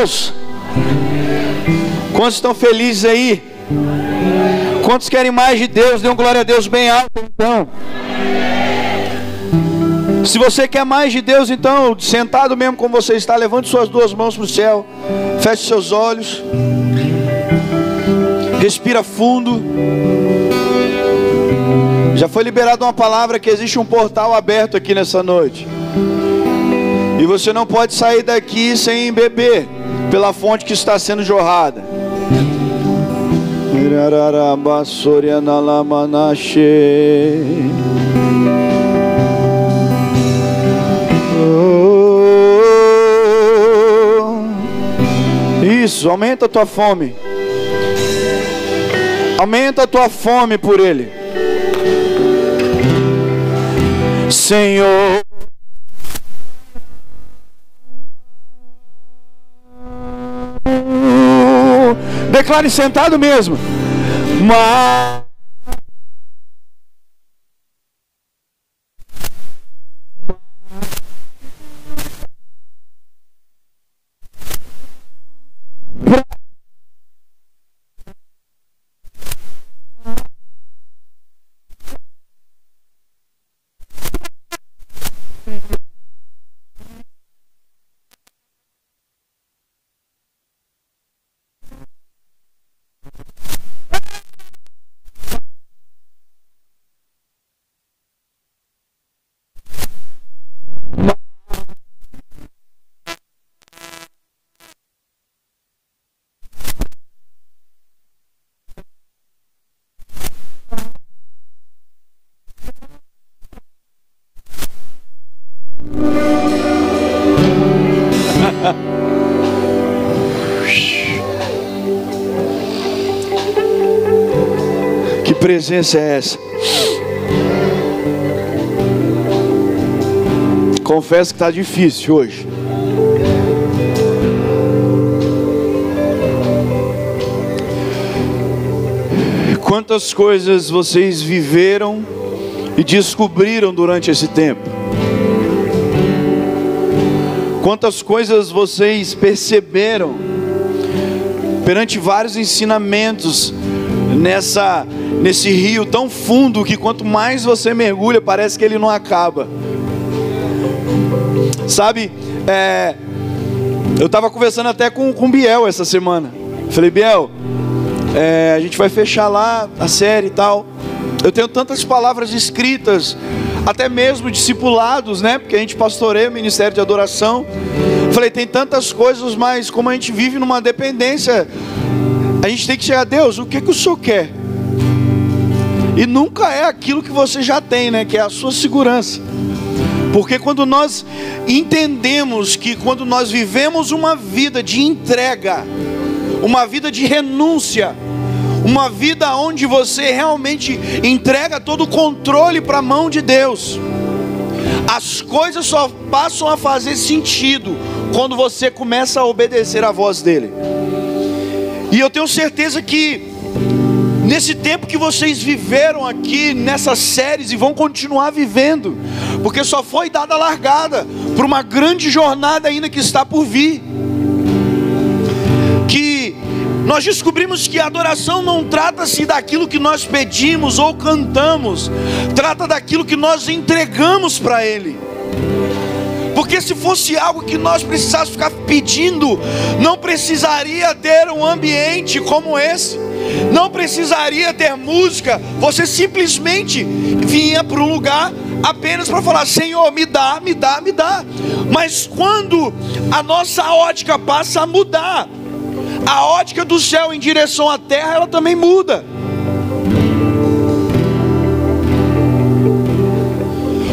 Deus? Quantos estão felizes aí? Quantos querem mais de Deus? Dê um glória a Deus bem alto então. Se você quer mais de Deus, então, sentado mesmo como você está, levante suas duas mãos para o céu, feche seus olhos, respira fundo. Já foi liberada uma palavra que existe um portal aberto aqui nessa noite. E você não pode sair daqui sem beber pela fonte que está sendo jorrada. Isso, aumenta a tua fome. Aumenta a tua fome por Ele. Senhor. Declare sentado mesmo. Mas presença é essa? Confesso que está difícil hoje. Quantas coisas vocês viveram e descobriram durante esse tempo? Quantas coisas vocês perceberam perante vários ensinamentos nessa nesse rio tão fundo que quanto mais você mergulha parece que ele não acaba. Sabe, é, eu estava conversando até com com Biel essa semana. Falei Biel, é, a gente vai fechar lá a série e tal. Eu tenho tantas palavras escritas até mesmo discipulados, né? Porque a gente pastoreia o ministério de adoração. Falei, tem tantas coisas, mas como a gente vive numa dependência, a gente tem que chegar a Deus, o que, que o Senhor quer? E nunca é aquilo que você já tem, né? Que é a sua segurança. Porque quando nós entendemos que quando nós vivemos uma vida de entrega, uma vida de renúncia, uma vida onde você realmente entrega todo o controle para a mão de Deus. As coisas só passam a fazer sentido quando você começa a obedecer a voz dele. E eu tenho certeza que nesse tempo que vocês viveram aqui nessas séries e vão continuar vivendo, porque só foi dada a largada para uma grande jornada ainda que está por vir. Que nós descobrimos que a adoração não trata-se daquilo que nós pedimos ou cantamos, trata daquilo que nós entregamos para Ele. Porque se fosse algo que nós precisássemos ficar pedindo, não precisaria ter um ambiente como esse, não precisaria ter música, você simplesmente vinha para um lugar apenas para falar: Senhor, me dá, me dá, me dá. Mas quando a nossa ótica passa a mudar, a ótica do céu em direção à terra, ela também muda.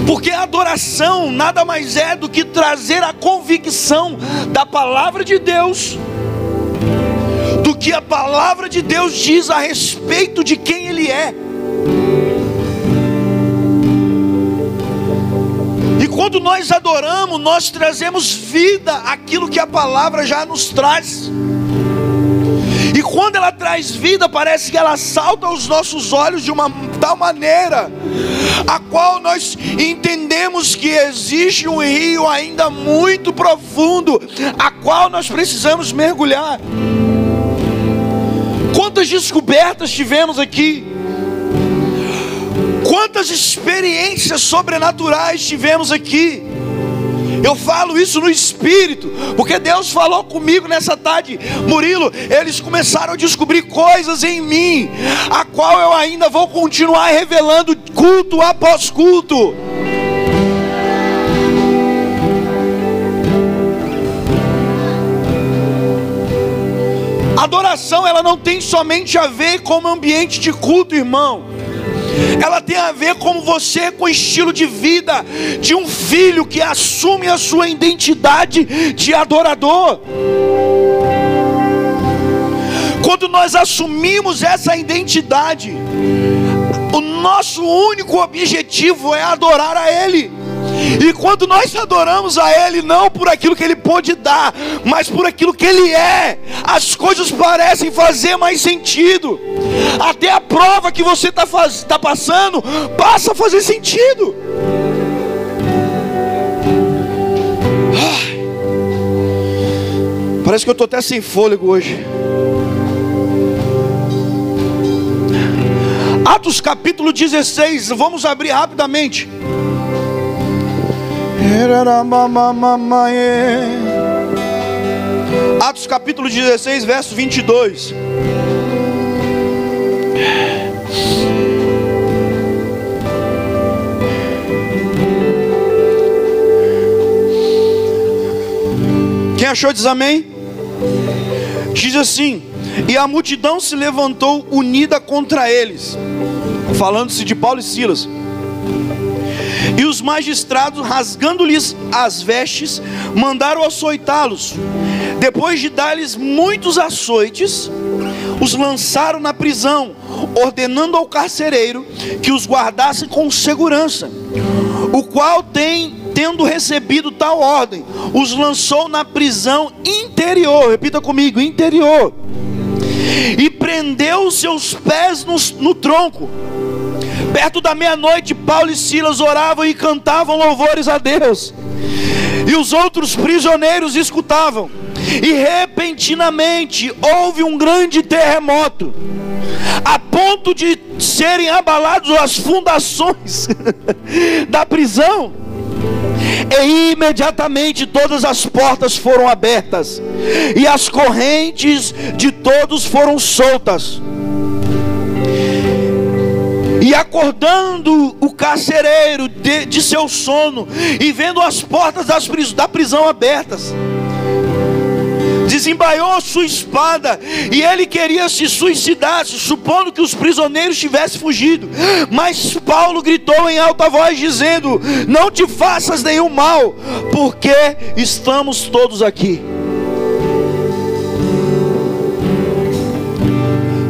Porque a adoração nada mais é do que trazer a convicção da palavra de Deus, que a palavra de Deus diz a respeito de quem Ele é. E quando nós adoramos, nós trazemos vida àquilo que a palavra já nos traz quando ela traz vida, parece que ela salta aos nossos olhos de uma tal maneira, a qual nós entendemos que existe um rio ainda muito profundo, a qual nós precisamos mergulhar. Quantas descobertas tivemos aqui? Quantas experiências sobrenaturais tivemos aqui? Eu falo isso no espírito, porque Deus falou comigo nessa tarde, Murilo. Eles começaram a descobrir coisas em mim, a qual eu ainda vou continuar revelando culto após culto. Adoração, ela não tem somente a ver com ambiente de culto, irmão ela tem a ver com você, com o estilo de vida de um filho que assume a sua identidade de adorador. Quando nós assumimos essa identidade, o nosso único objetivo é adorar a Ele. E quando nós adoramos a Ele, não por aquilo que Ele pode dar, mas por aquilo que Ele é, as coisas parecem fazer mais sentido. Até a prova que você está tá passando passa a fazer sentido. Parece que eu estou até sem fôlego hoje. Atos capítulo 16, vamos abrir rapidamente. Atos capítulo 16, verso 22. Quem achou diz amém? Diz assim: E a multidão se levantou unida contra eles, falando-se de Paulo e Silas. E os magistrados, rasgando-lhes as vestes, mandaram açoitá-los. Depois de dar-lhes muitos açoites, os lançaram na prisão, ordenando ao carcereiro que os guardasse com segurança. O qual tem, tendo recebido tal ordem, os lançou na prisão interior. Repita comigo: interior. E prendeu os seus pés no, no tronco Perto da meia-noite, Paulo e Silas oravam e cantavam louvores a Deus. E os outros prisioneiros escutavam. E repentinamente houve um grande terremoto, a ponto de serem abalados as fundações da prisão. E imediatamente todas as portas foram abertas, e as correntes de todos foram soltas. E acordando o carcereiro de, de seu sono, e vendo as portas das, da prisão abertas, desembaiou sua espada e ele queria se suicidar, supondo que os prisioneiros tivessem fugido. Mas Paulo gritou em alta voz, dizendo: Não te faças nenhum mal, porque estamos todos aqui.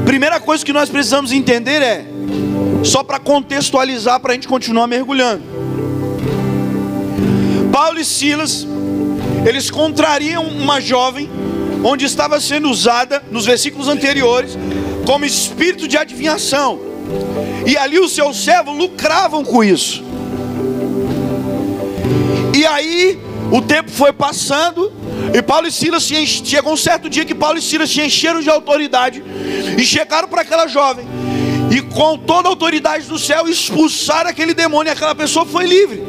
Primeira coisa que nós precisamos entender é só para contextualizar, para a gente continuar mergulhando. Paulo e Silas, eles contrariam uma jovem, onde estava sendo usada, nos versículos anteriores, como espírito de adivinhação. E ali os seus servos lucravam com isso. E aí, o tempo foi passando, e Paulo e Silas chegou um certo dia que Paulo e Silas se encheram de autoridade e chegaram para aquela jovem e com toda a autoridade do céu expulsar aquele demônio, aquela pessoa foi livre.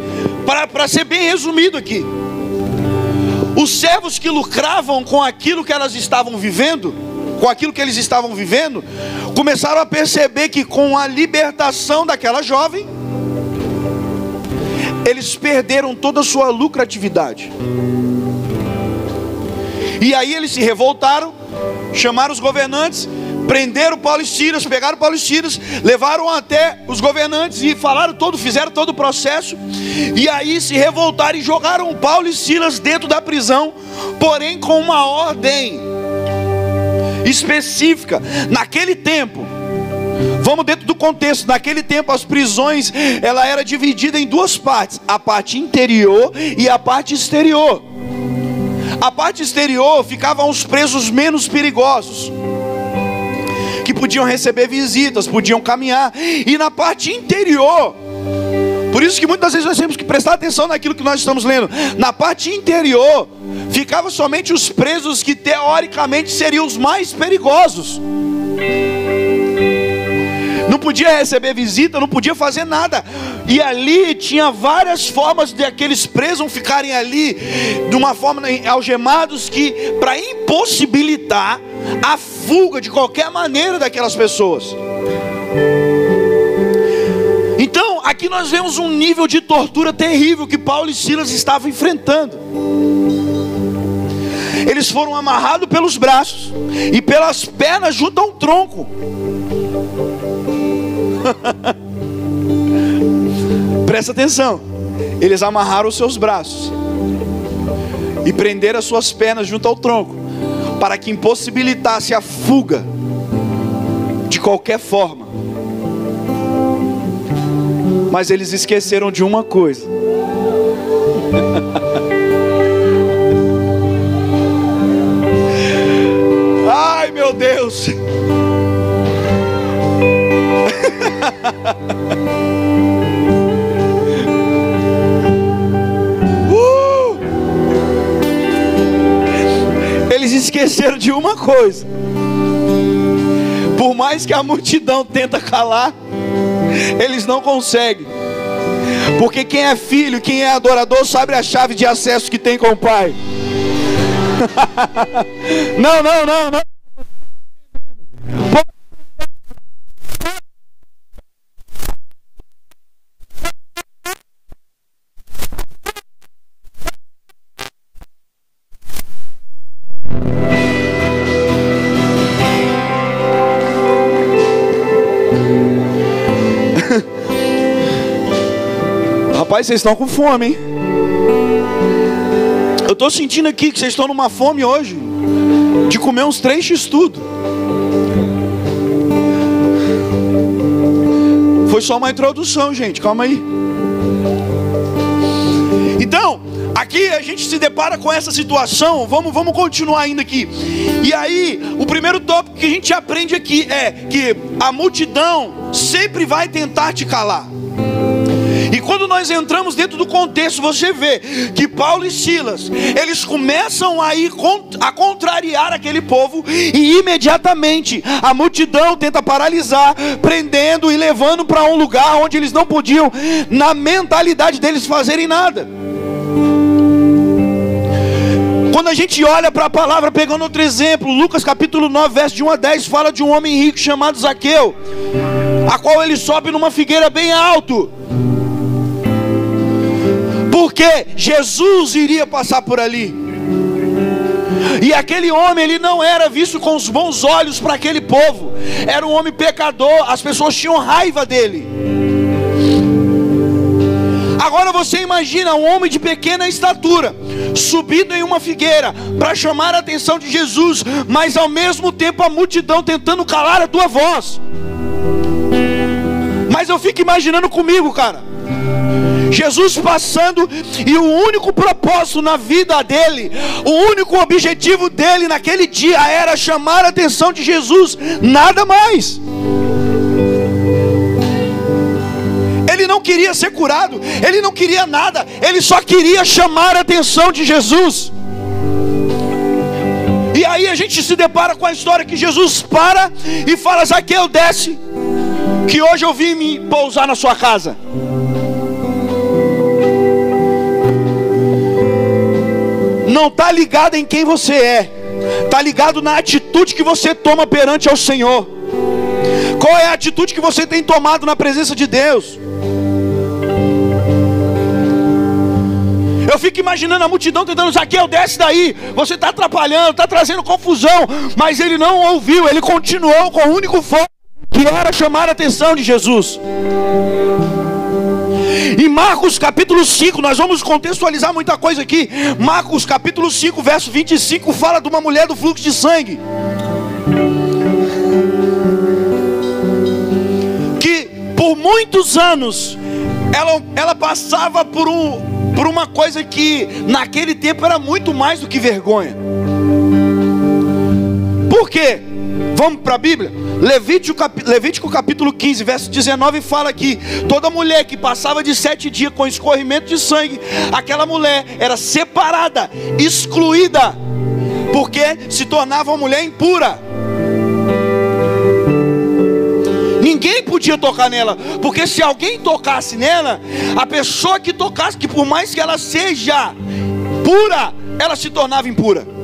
Para ser bem resumido aqui, os servos que lucravam com aquilo que elas estavam vivendo, com aquilo que eles estavam vivendo, começaram a perceber que com a libertação daquela jovem, eles perderam toda a sua lucratividade. E aí eles se revoltaram, chamaram os governantes prenderam Paulo e Silas, pegaram Paulo e Silas, levaram até os governantes e falaram todo, fizeram todo o processo, e aí se revoltaram e jogaram Paulo e Silas dentro da prisão, porém com uma ordem específica. Naquele tempo, Vamos dentro do contexto. Naquele tempo as prisões ela era dividida em duas partes: a parte interior e a parte exterior. A parte exterior ficavam os presos menos perigosos podiam receber visitas, podiam caminhar, e na parte interior, por isso que muitas vezes nós temos que prestar atenção naquilo que nós estamos lendo. Na parte interior, ficavam somente os presos que teoricamente seriam os mais perigosos. Podia receber visita, não podia fazer nada. E ali tinha várias formas de aqueles presos ficarem ali de uma forma algemados que para impossibilitar a fuga de qualquer maneira daquelas pessoas. Então, aqui nós vemos um nível de tortura terrível que Paulo e Silas estavam enfrentando. Eles foram amarrados pelos braços e pelas pernas junto a um tronco. Presta atenção. Eles amarraram os seus braços e prenderam as suas pernas junto ao tronco, para que impossibilitasse a fuga de qualquer forma. Mas eles esqueceram de uma coisa. Ai, meu Deus. Uh! Eles esqueceram de uma coisa. Por mais que a multidão tenta calar, eles não conseguem. Porque quem é filho, quem é adorador, sabe a chave de acesso que tem com o Pai. não, não, não, não. Rapaz, vocês estão com fome, hein? Eu estou sentindo aqui que vocês estão numa fome hoje de comer uns três x tudo. Foi só uma introdução, gente. Calma aí. Então, aqui a gente se depara com essa situação. Vamos, vamos continuar ainda aqui. E aí, o primeiro tópico que a gente aprende aqui é que a multidão sempre vai tentar te calar. E quando nós entramos dentro do contexto, você vê que Paulo e Silas, eles começam a ir a contrariar aquele povo e imediatamente a multidão tenta paralisar, prendendo e levando para um lugar onde eles não podiam, na mentalidade deles, fazerem nada. Quando a gente olha para a palavra, pegando outro exemplo, Lucas capítulo 9, verso de 1 a 10, fala de um homem rico chamado Zaqueu, a qual ele sobe numa figueira bem alto porque Jesus iria passar por ali. E aquele homem, ele não era visto com os bons olhos para aquele povo. Era um homem pecador, as pessoas tinham raiva dele. Agora você imagina um homem de pequena estatura, subido em uma figueira para chamar a atenção de Jesus, mas ao mesmo tempo a multidão tentando calar a tua voz. Mas eu fico imaginando comigo, cara. Jesus passando e o único propósito na vida dele, o único objetivo dele naquele dia era chamar a atenção de Jesus, nada mais. Ele não queria ser curado, ele não queria nada, ele só queria chamar a atenção de Jesus. E aí a gente se depara com a história que Jesus para e fala: Zaqueu, desce, que hoje eu vim me pousar na sua casa. Não está ligado em quem você é, está ligado na atitude que você toma perante ao Senhor. Qual é a atitude que você tem tomado na presença de Deus? Eu fico imaginando a multidão tentando, Zaqueu, desce daí. Você está atrapalhando, está trazendo confusão. Mas ele não ouviu, ele continuou com o único foco que era chamar a atenção de Jesus. Em Marcos capítulo 5, nós vamos contextualizar muita coisa aqui. Marcos capítulo 5, verso 25, fala de uma mulher do fluxo de sangue. Que por muitos anos ela, ela passava por, um, por uma coisa que naquele tempo era muito mais do que vergonha. Por quê? Vamos para a Bíblia? Levítico, Levítico capítulo 15, verso 19 fala que toda mulher que passava de sete dias com escorrimento de sangue, aquela mulher era separada, excluída, porque se tornava uma mulher impura. Ninguém podia tocar nela, porque se alguém tocasse nela, a pessoa que tocasse, que por mais que ela seja pura, ela se tornava impura.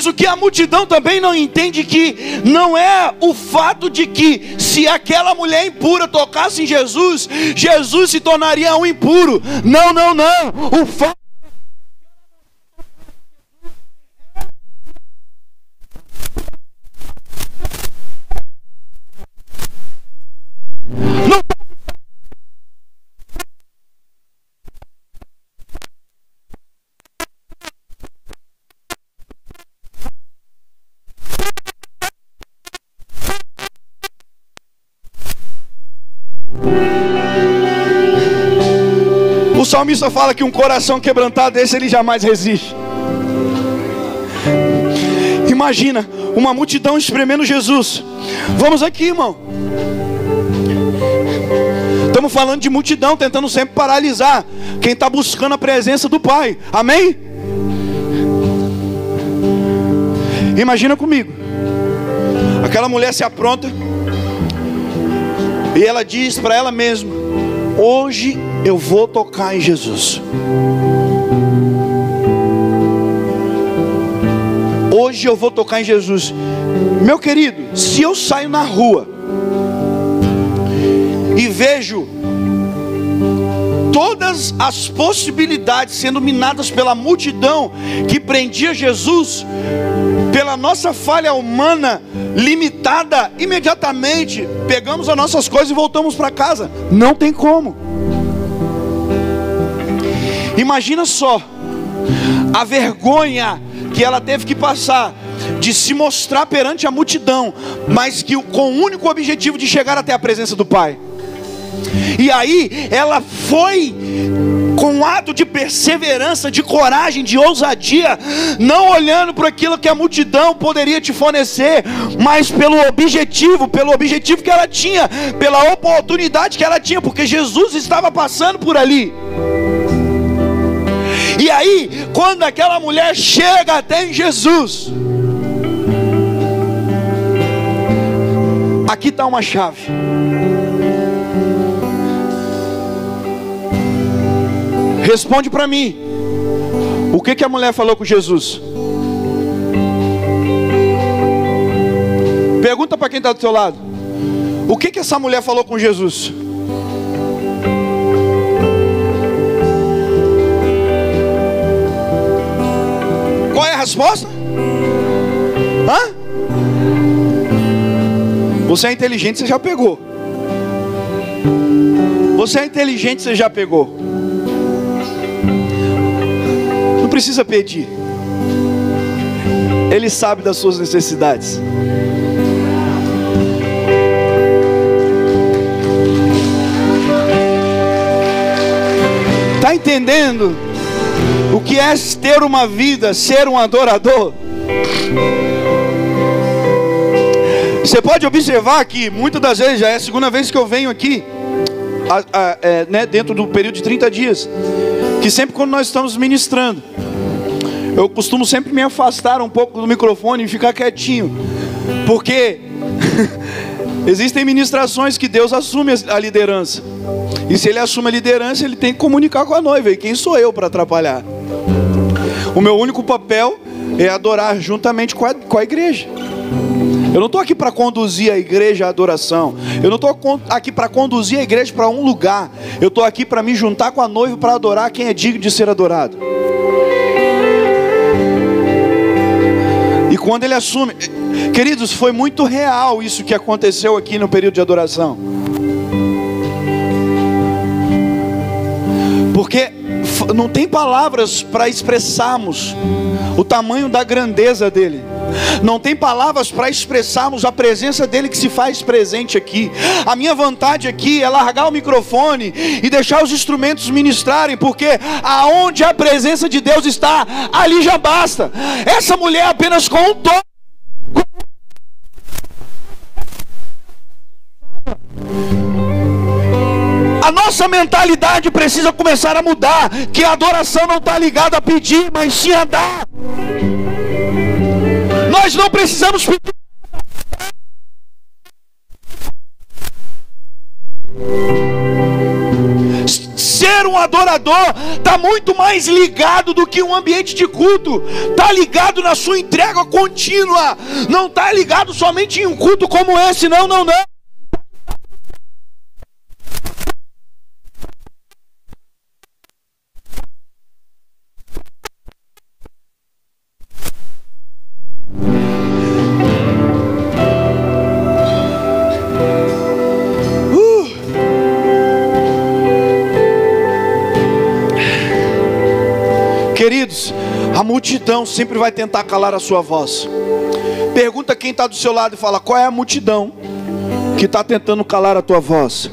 Mas o que a multidão também não entende que não é o fato de que se aquela mulher impura tocasse em Jesus, Jesus se tornaria um impuro. Não, não, não. O fato salmista fala que um coração quebrantado desse ele jamais resiste. Imagina uma multidão espremendo Jesus. Vamos aqui, irmão. Estamos falando de multidão, tentando sempre paralisar quem está buscando a presença do Pai. Amém? Imagina comigo. Aquela mulher se apronta e ela diz para ela mesma: Hoje eu vou tocar em Jesus. Hoje eu vou tocar em Jesus. Meu querido, se eu saio na rua e vejo todas as possibilidades sendo minadas pela multidão que prendia Jesus, pela nossa falha humana limitada, imediatamente pegamos as nossas coisas e voltamos para casa. Não tem como. Imagina só a vergonha que ela teve que passar de se mostrar perante a multidão, mas que com o único objetivo de chegar até a presença do Pai. E aí ela foi com um ato de perseverança, de coragem, de ousadia, não olhando para aquilo que a multidão poderia te fornecer, mas pelo objetivo, pelo objetivo que ela tinha, pela oportunidade que ela tinha, porque Jesus estava passando por ali. E aí, quando aquela mulher chega até em Jesus, aqui está uma chave. Responde para mim. O que, que a mulher falou com Jesus? Pergunta para quem está do seu lado. O que, que essa mulher falou com Jesus? Resposta? Hã? Você é inteligente, você já pegou. Você é inteligente, você já pegou. Não precisa pedir. Ele sabe das suas necessidades. Está entendendo? O que é ter uma vida, ser um adorador? Você pode observar que muitas das vezes já é a segunda vez que eu venho aqui, a, a, é, né, dentro do período de 30 dias, que sempre quando nós estamos ministrando, eu costumo sempre me afastar um pouco do microfone e ficar quietinho, porque existem ministrações que Deus assume a liderança. E se ele assume a liderança, ele tem que comunicar com a noiva. E quem sou eu para atrapalhar? O meu único papel é adorar juntamente com a, com a igreja. Eu não estou aqui para conduzir a igreja à adoração. Eu não estou aqui para conduzir a igreja para um lugar. Eu estou aqui para me juntar com a noiva para adorar quem é digno de ser adorado. E quando ele assume, queridos, foi muito real isso que aconteceu aqui no período de adoração. Porque não tem palavras para expressarmos o tamanho da grandeza dele. Não tem palavras para expressarmos a presença dele que se faz presente aqui. A minha vontade aqui é largar o microfone e deixar os instrumentos ministrarem, porque aonde a presença de Deus está, ali já basta. Essa mulher apenas com um toque A nossa mentalidade precisa começar a mudar. Que a adoração não está ligada a pedir, mas sim a dar. Nós não precisamos pedir. Ser um adorador está muito mais ligado do que um ambiente de culto. Está ligado na sua entrega contínua. Não está ligado somente em um culto como esse. Não, não, não. Multidão sempre vai tentar calar a sua voz. Pergunta quem está do seu lado e fala: qual é a multidão que está tentando calar a tua voz?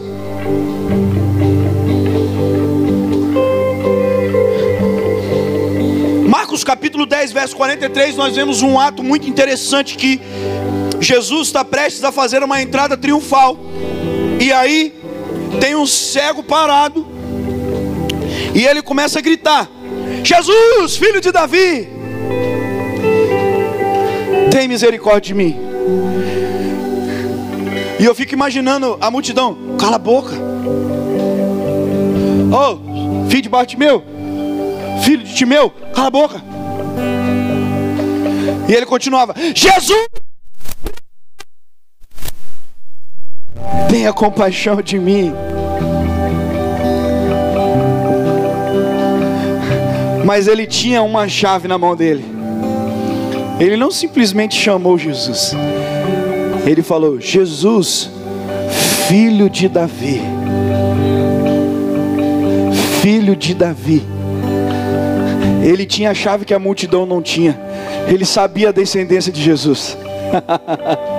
Marcos capítulo 10, verso 43, nós vemos um ato muito interessante que Jesus está prestes a fazer uma entrada triunfal. E aí tem um cego parado. E ele começa a gritar: Jesus, filho de Davi, tem misericórdia de mim. E eu fico imaginando a multidão, cala a boca. Oh, filho de Bartimeu, filho de Timeu, cala a boca. E ele continuava: Jesus, tenha compaixão de mim. Mas ele tinha uma chave na mão dele. Ele não simplesmente chamou Jesus. Ele falou: Jesus, filho de Davi. Filho de Davi. Ele tinha a chave que a multidão não tinha. Ele sabia a descendência de Jesus.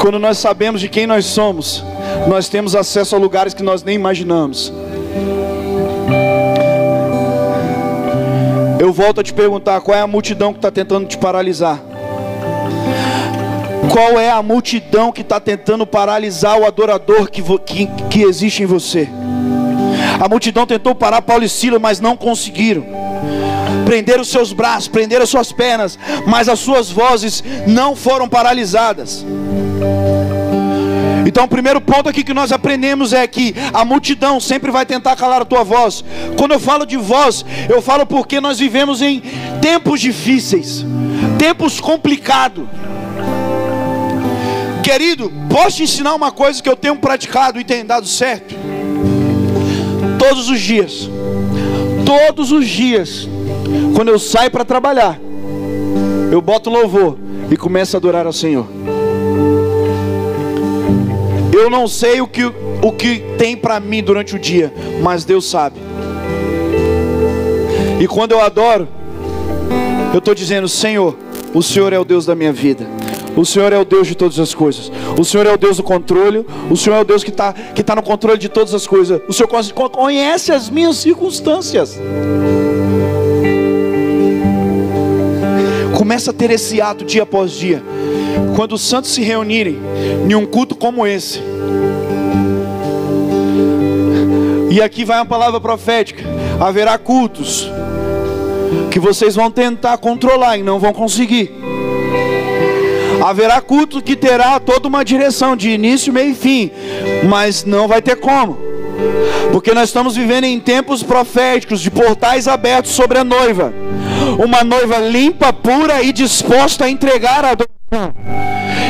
Quando nós sabemos de quem nós somos, nós temos acesso a lugares que nós nem imaginamos. Eu volto a te perguntar: qual é a multidão que está tentando te paralisar? Qual é a multidão que está tentando paralisar o adorador que, que, que existe em você? A multidão tentou parar Paulo e Silas, mas não conseguiram. Prenderam os seus braços, prenderam as suas pernas, mas as suas vozes não foram paralisadas. Então, o primeiro ponto aqui que nós aprendemos é que a multidão sempre vai tentar calar a tua voz. Quando eu falo de voz, eu falo porque nós vivemos em tempos difíceis, tempos complicados. Querido, posso te ensinar uma coisa que eu tenho praticado e tem dado certo? Todos os dias, todos os dias, quando eu saio para trabalhar, eu boto louvor e começo a adorar ao Senhor. Eu não sei o que, o que tem para mim durante o dia, mas Deus sabe. E quando eu adoro, eu estou dizendo: Senhor, o Senhor é o Deus da minha vida. O Senhor é o Deus de todas as coisas. O Senhor é o Deus do controle. O Senhor é o Deus que está que tá no controle de todas as coisas. O Senhor conhece as minhas circunstâncias. Começa a ter esse ato dia após dia. Quando os santos se reunirem em um culto como esse, e aqui vai uma palavra profética: haverá cultos que vocês vão tentar controlar e não vão conseguir. Haverá culto que terá toda uma direção de início, meio e fim, mas não vai ter como. Porque nós estamos vivendo em tempos proféticos de portais abertos sobre a noiva. Uma noiva limpa, pura e disposta a entregar a adoração.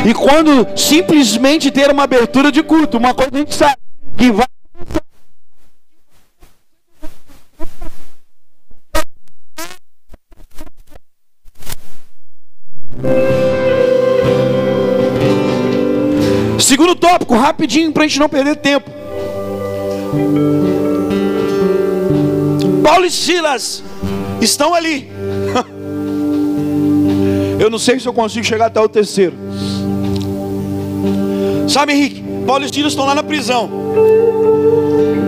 E quando simplesmente ter uma abertura de culto, uma coisa a gente sabe que vai Segundo tópico, rapidinho para a gente não perder tempo. Paulo e Silas estão ali. Eu não sei se eu consigo chegar até o terceiro. Sabe, Henrique? Paulo e Silas estão lá na prisão.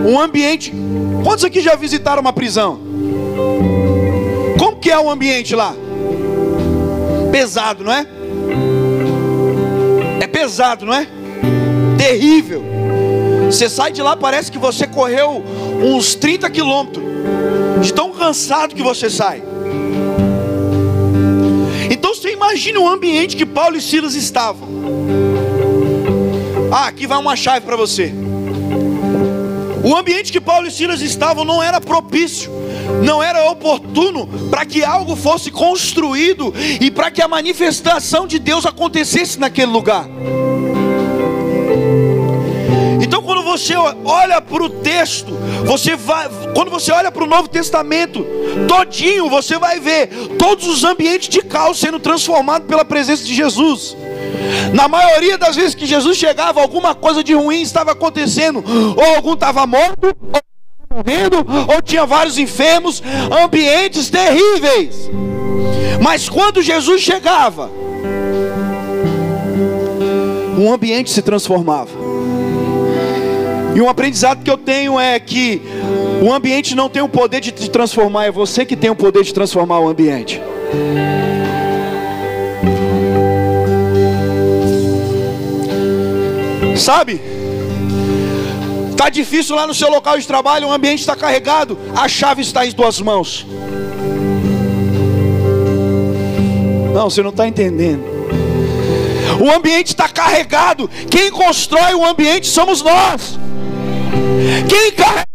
Um ambiente. Quantos aqui já visitaram uma prisão? Como que é o ambiente lá? Pesado, não é? É pesado, não é? Terrível. Você sai de lá, parece que você correu uns 30 quilômetros. De tão cansado que você sai. Imagina o ambiente que Paulo e Silas estavam. Ah, aqui vai uma chave para você. O ambiente que Paulo e Silas estavam não era propício, não era oportuno para que algo fosse construído e para que a manifestação de Deus acontecesse naquele lugar. Então, quando você olha para o texto, você vai, quando você olha para o Novo Testamento, todinho, você vai ver todos os ambientes de caos sendo transformados pela presença de Jesus. Na maioria das vezes que Jesus chegava, alguma coisa de ruim estava acontecendo, ou algum estava morto, ou morrendo, ou tinha vários enfermos, ambientes terríveis. Mas quando Jesus chegava, um ambiente se transformava. E um aprendizado que eu tenho é que o ambiente não tem o poder de te transformar, é você que tem o poder de transformar o ambiente. Sabe? Tá difícil lá no seu local de trabalho, o ambiente está carregado, a chave está em tuas mãos. Não, você não está entendendo. O ambiente está carregado. Quem constrói o ambiente somos nós. Quem carrega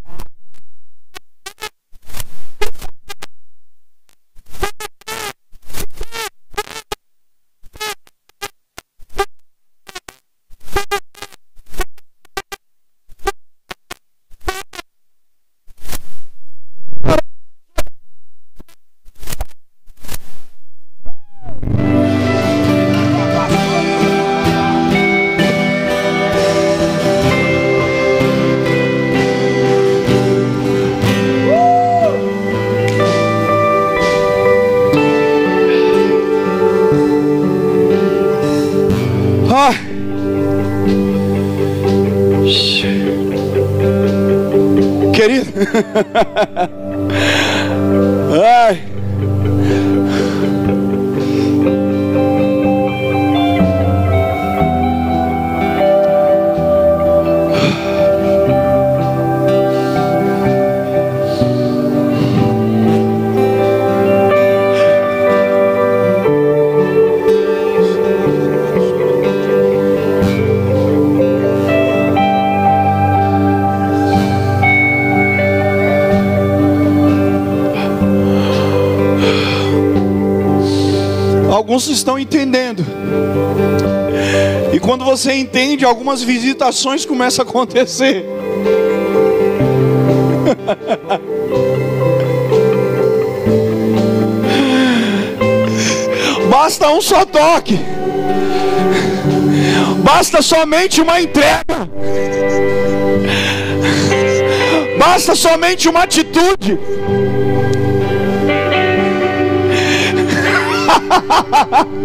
você entende, algumas visitações começam a acontecer. Basta um só toque. Basta somente uma entrega. Basta somente uma atitude.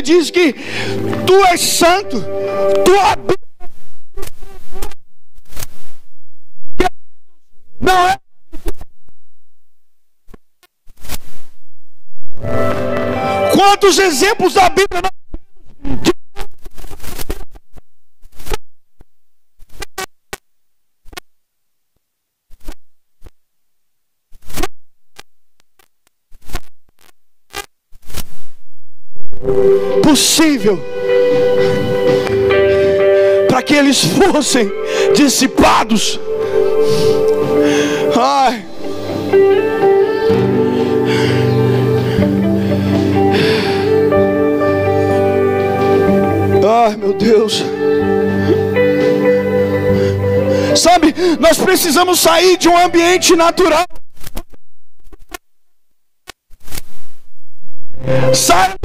ele diz que tu és santo, tu. Não é. Quantos exemplos da Bíblia nós temos de para que eles fossem dissipados. Ai. Ai, meu Deus. Sabe, nós precisamos sair de um ambiente natural. Sai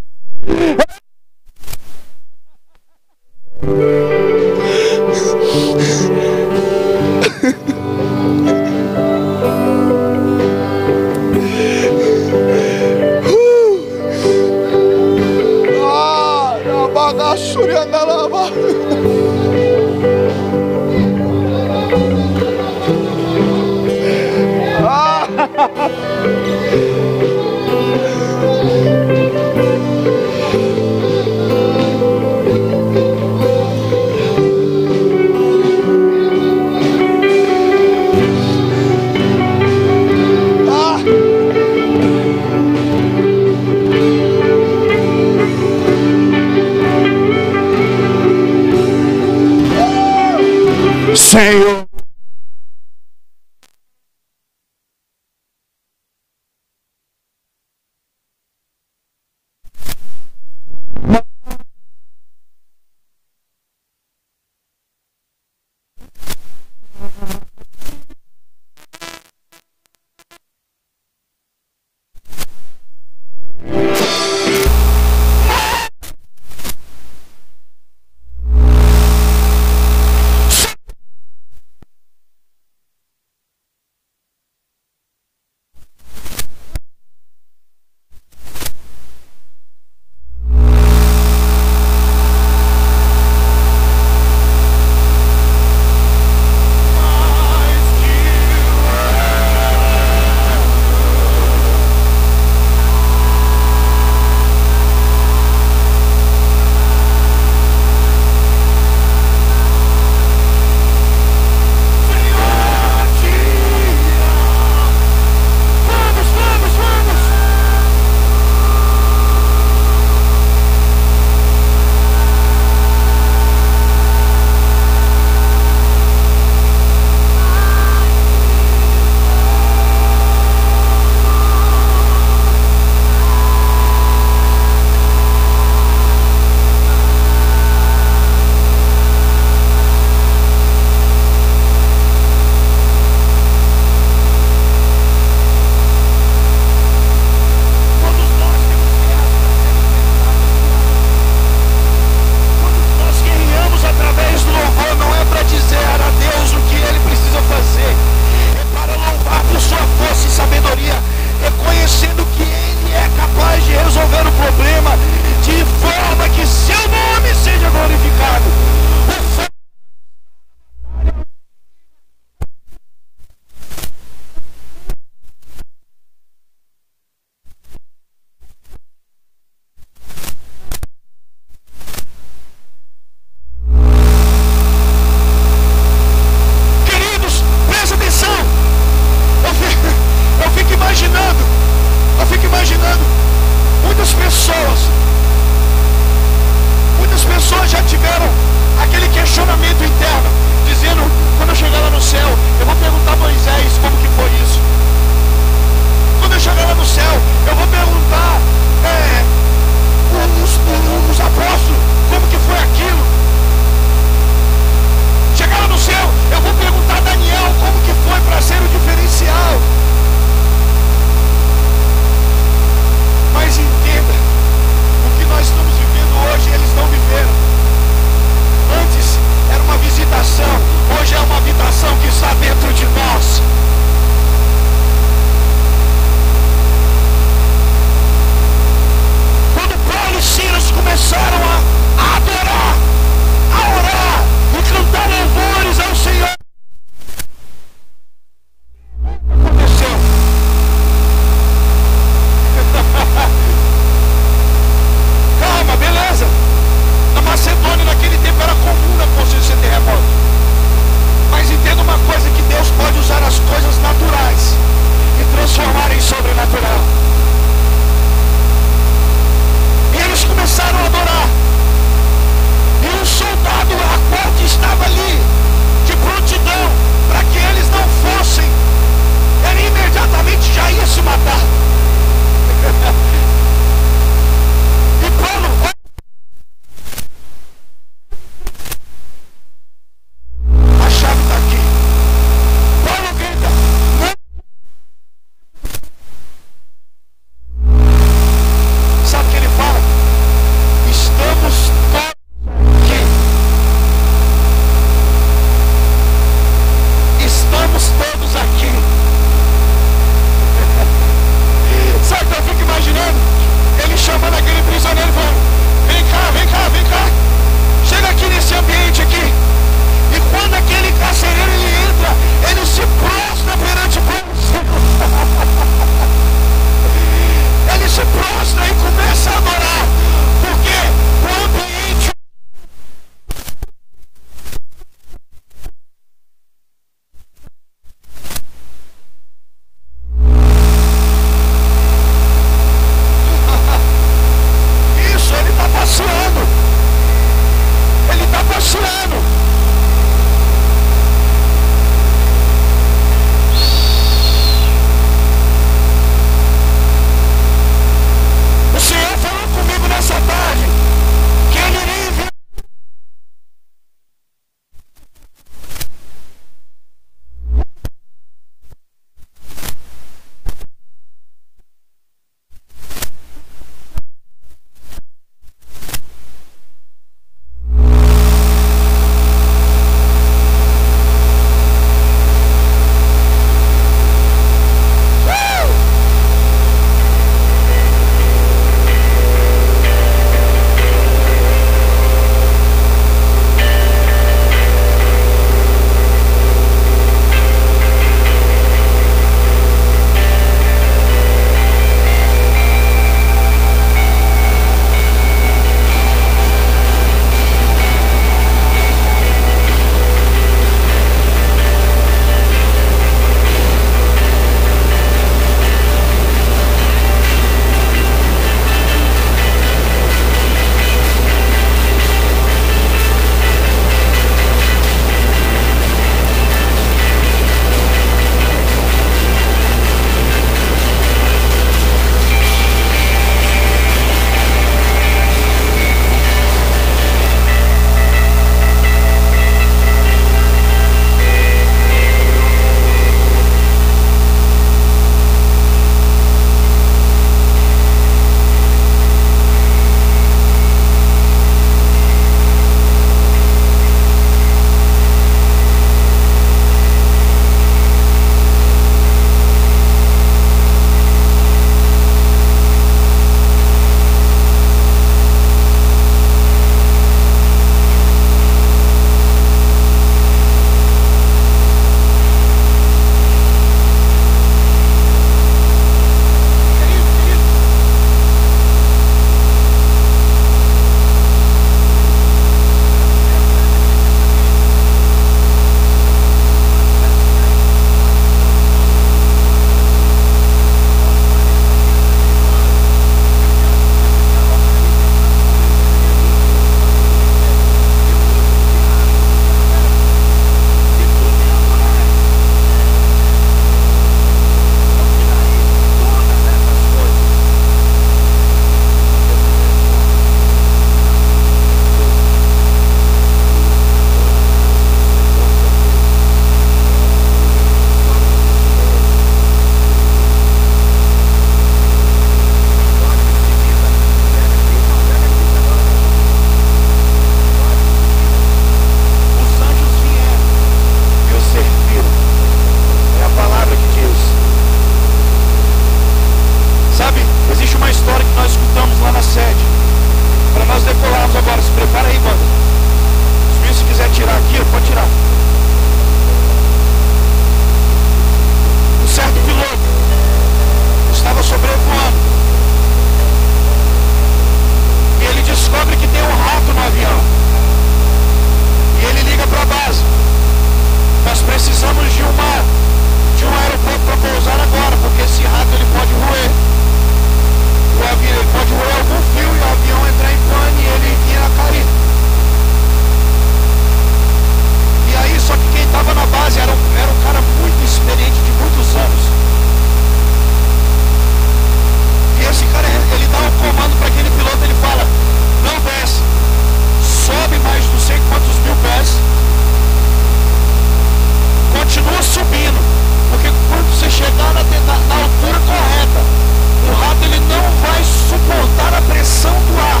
aumentar a pressão do ar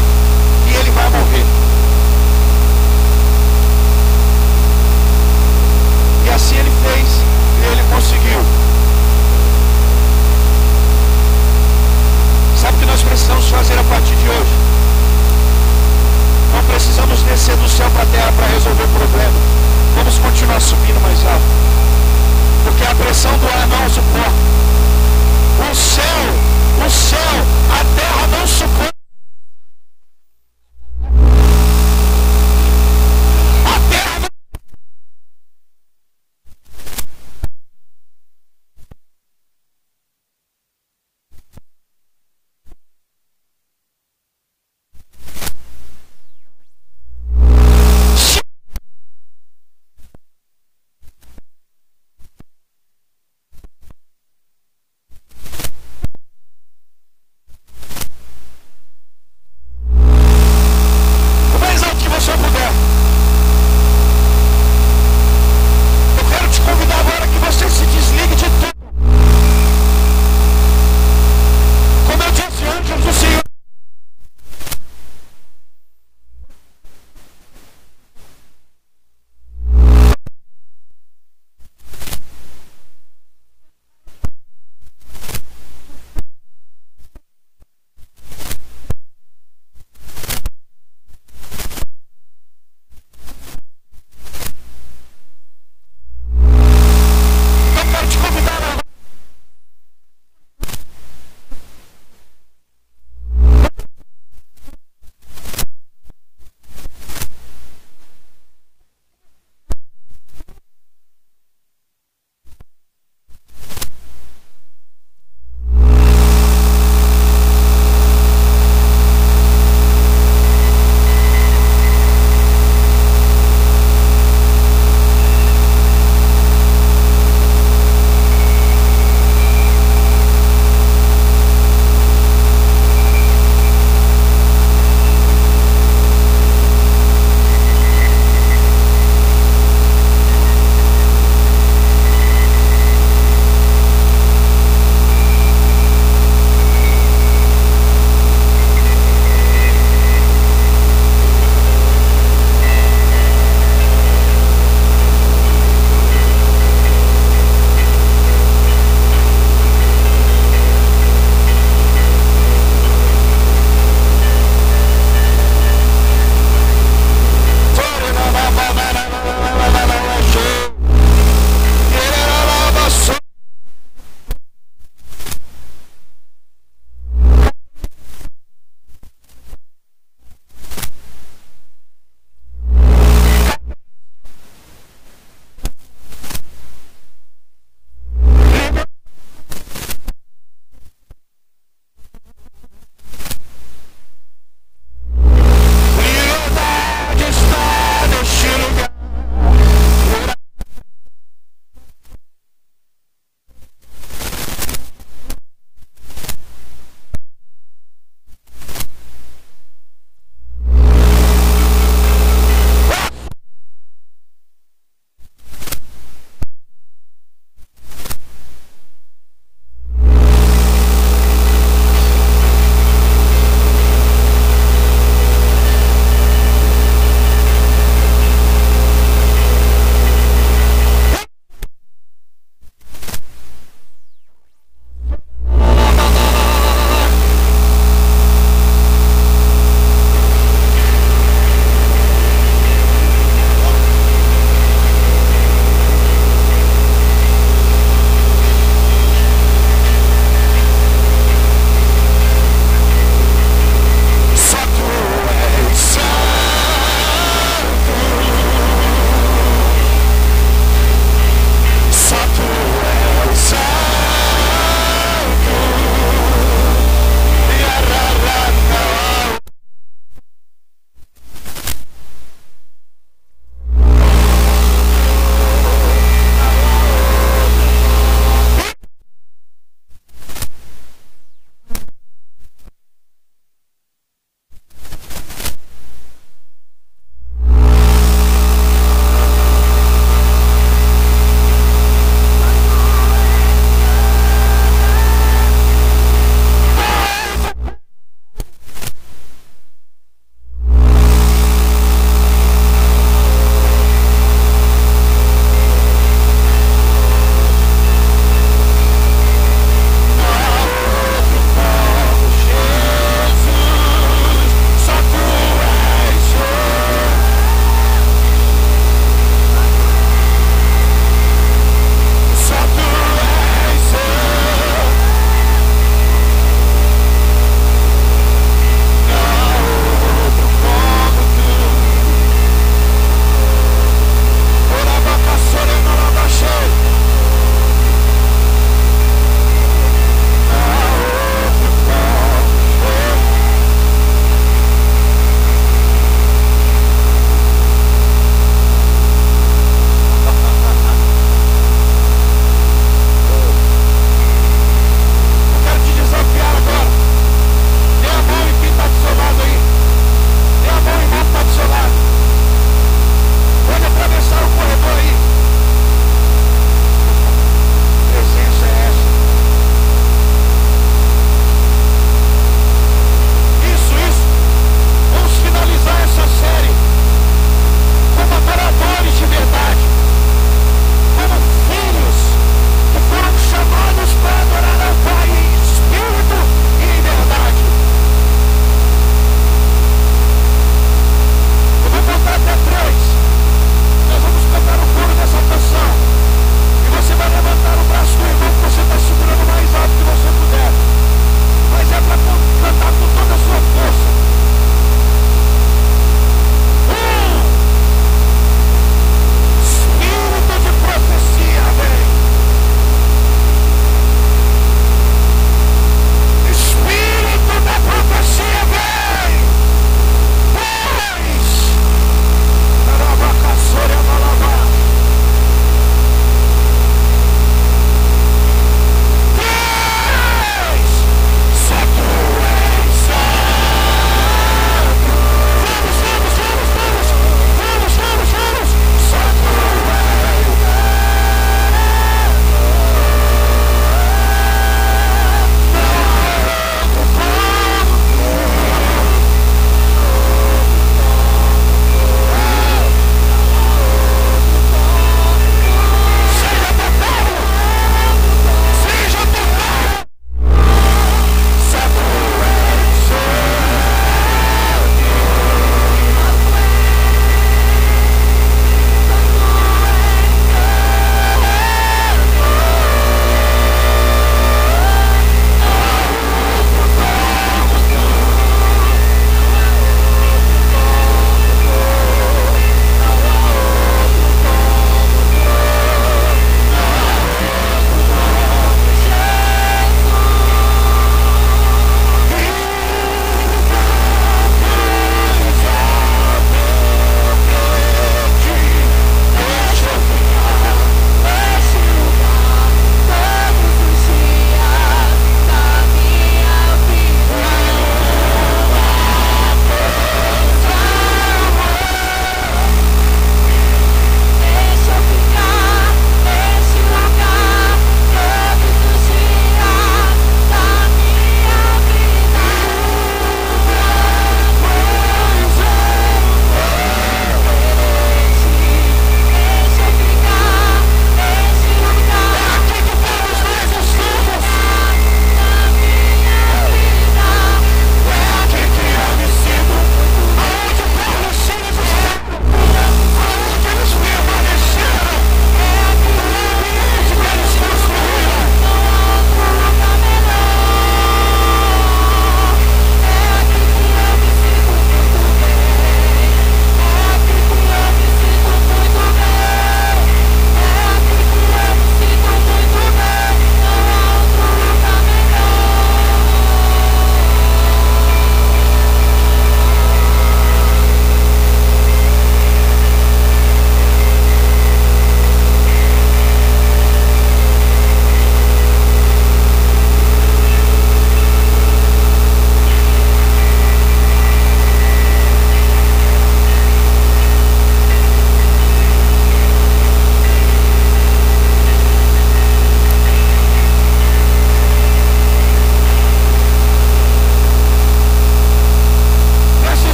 e ele vai morrer. E assim ele fez e ele conseguiu. Sabe o que nós precisamos fazer a partir de hoje? Não precisamos descer do céu para a terra para resolver o problema. Vamos continuar subindo mais alto. Porque a pressão do ar não suporta. O céu o céu, a terra não suporta.